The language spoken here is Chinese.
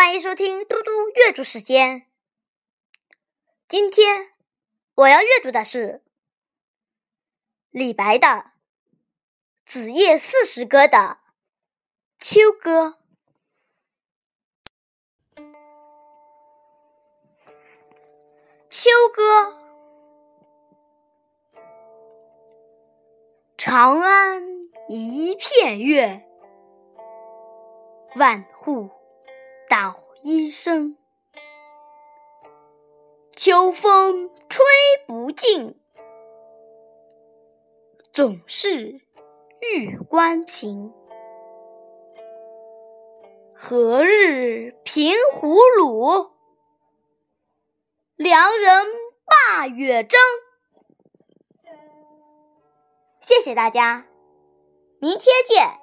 欢迎收听嘟嘟阅读时间。今天我要阅读的是李白的《子夜四时歌》的《秋歌》。秋歌，长安一片月，万户。捣衣声，秋风吹不尽，总是玉关情。何日平胡虏？良人罢月征。谢谢大家，明天见。